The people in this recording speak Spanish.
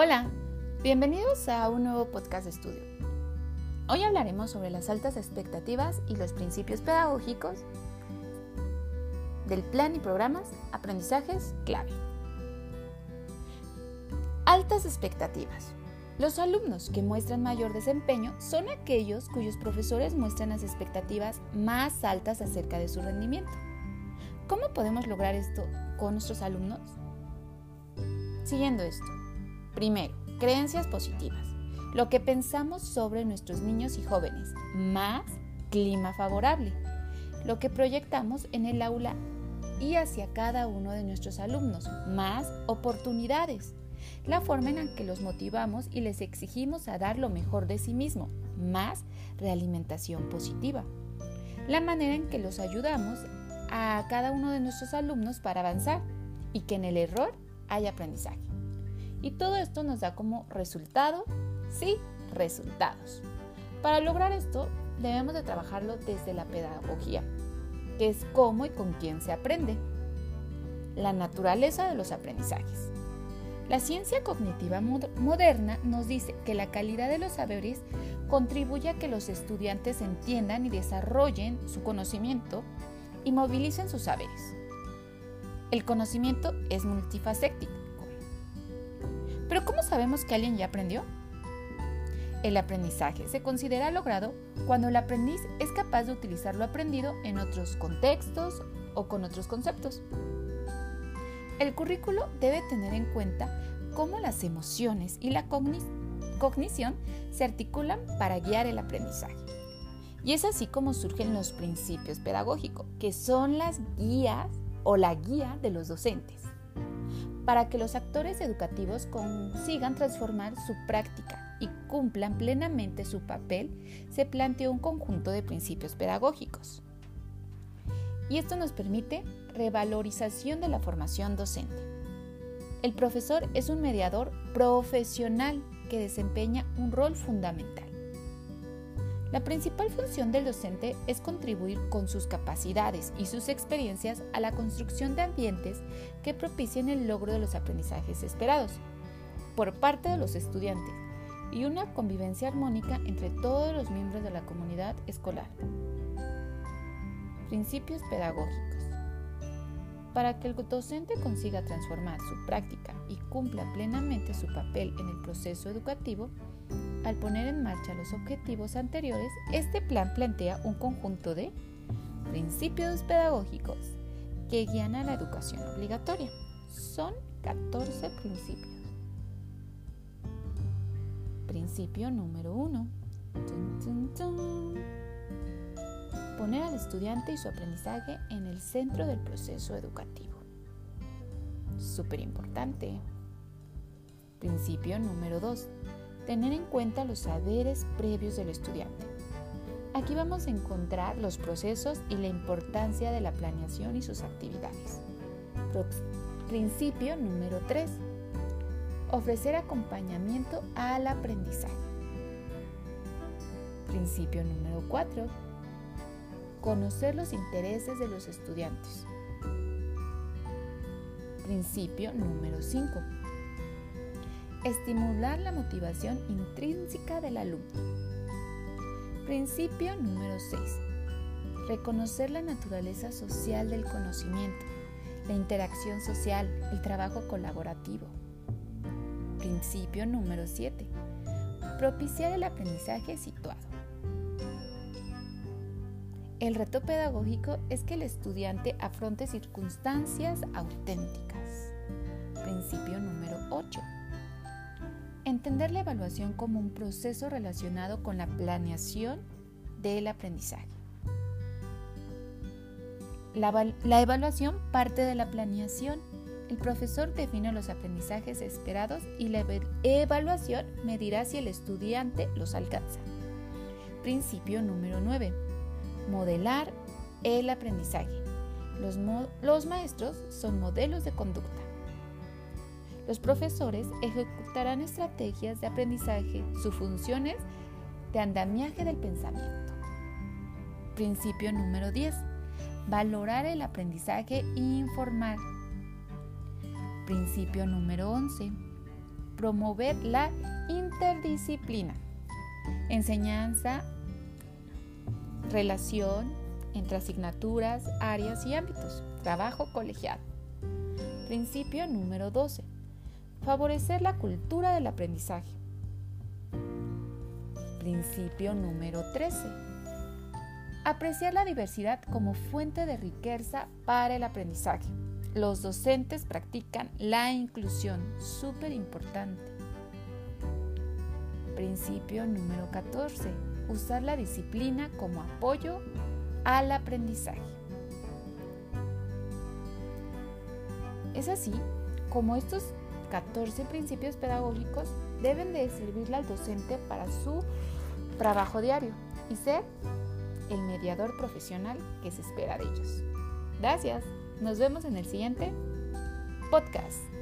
Hola, bienvenidos a un nuevo podcast de estudio. Hoy hablaremos sobre las altas expectativas y los principios pedagógicos del plan y programas aprendizajes clave. Altas expectativas. Los alumnos que muestran mayor desempeño son aquellos cuyos profesores muestran las expectativas más altas acerca de su rendimiento. ¿Cómo podemos lograr esto con nuestros alumnos? Siguiendo esto. Primero, creencias positivas. Lo que pensamos sobre nuestros niños y jóvenes, más clima favorable. Lo que proyectamos en el aula y hacia cada uno de nuestros alumnos, más oportunidades. La forma en la que los motivamos y les exigimos a dar lo mejor de sí mismo, más realimentación positiva. La manera en que los ayudamos a cada uno de nuestros alumnos para avanzar y que en el error haya aprendizaje. Y todo esto nos da como resultado, sí, resultados. Para lograr esto debemos de trabajarlo desde la pedagogía, que es cómo y con quién se aprende. La naturaleza de los aprendizajes. La ciencia cognitiva moderna nos dice que la calidad de los saberes contribuye a que los estudiantes entiendan y desarrollen su conocimiento y movilicen sus saberes. El conocimiento es multifacético pero ¿cómo sabemos que alguien ya aprendió? El aprendizaje se considera logrado cuando el aprendiz es capaz de utilizar lo aprendido en otros contextos o con otros conceptos. El currículo debe tener en cuenta cómo las emociones y la cognición se articulan para guiar el aprendizaje. Y es así como surgen los principios pedagógicos, que son las guías o la guía de los docentes para que los actores educativos consigan transformar su práctica y cumplan plenamente su papel, se planteó un conjunto de principios pedagógicos. Y esto nos permite revalorización de la formación docente. El profesor es un mediador profesional que desempeña un rol fundamental. La principal función del docente es contribuir con sus capacidades y sus experiencias a la construcción de ambientes que propicien el logro de los aprendizajes esperados por parte de los estudiantes y una convivencia armónica entre todos los miembros de la comunidad escolar. Principios pedagógicos. Para que el docente consiga transformar su práctica y cumpla plenamente su papel en el proceso educativo, al poner en marcha los objetivos anteriores, este plan plantea un conjunto de principios pedagógicos que guían a la educación obligatoria. Son 14 principios. Principio número 1. Poner al estudiante y su aprendizaje en el centro del proceso educativo. Súper importante. Principio número 2 tener en cuenta los saberes previos del estudiante. Aquí vamos a encontrar los procesos y la importancia de la planeación y sus actividades. Principio número 3. Ofrecer acompañamiento al aprendizaje. Principio número 4. Conocer los intereses de los estudiantes. Principio número 5 Estimular la motivación intrínseca del alumno. Principio número 6. Reconocer la naturaleza social del conocimiento, la interacción social, el trabajo colaborativo. Principio número 7. Propiciar el aprendizaje situado. El reto pedagógico es que el estudiante afronte circunstancias auténticas. Principio número 8 Entender la evaluación como un proceso relacionado con la planeación del aprendizaje. La, evaluación parte de la planeación. El profesor define los aprendizajes esperados y la evaluación medirá si el estudiante los alcanza. Principio número 9. Modelar el aprendizaje. los maestros son modelos de conducta. Los profesores ejecutarán estrategias de aprendizaje. Su función es de andamiaje del pensamiento. Principio número 10. Valorar el aprendizaje e informar. Principio número 11. promover la interdisciplina, enseñanza, relación entre asignaturas, áreas y ámbitos, trabajo colegiado. Principio número 12. Favorecer la cultura del aprendizaje. Principio número 13. Apreciar la diversidad como fuente de riqueza para el aprendizaje. Los docentes practican la inclusión, súper importante. Principio número 14. Usar la disciplina como apoyo al aprendizaje. Es así como estos 14 principios pedagógicos deben de servirle al docente para su trabajo diario y ser el mediador profesional que se espera de ellos. Gracias. Nos vemos en el siguiente podcast.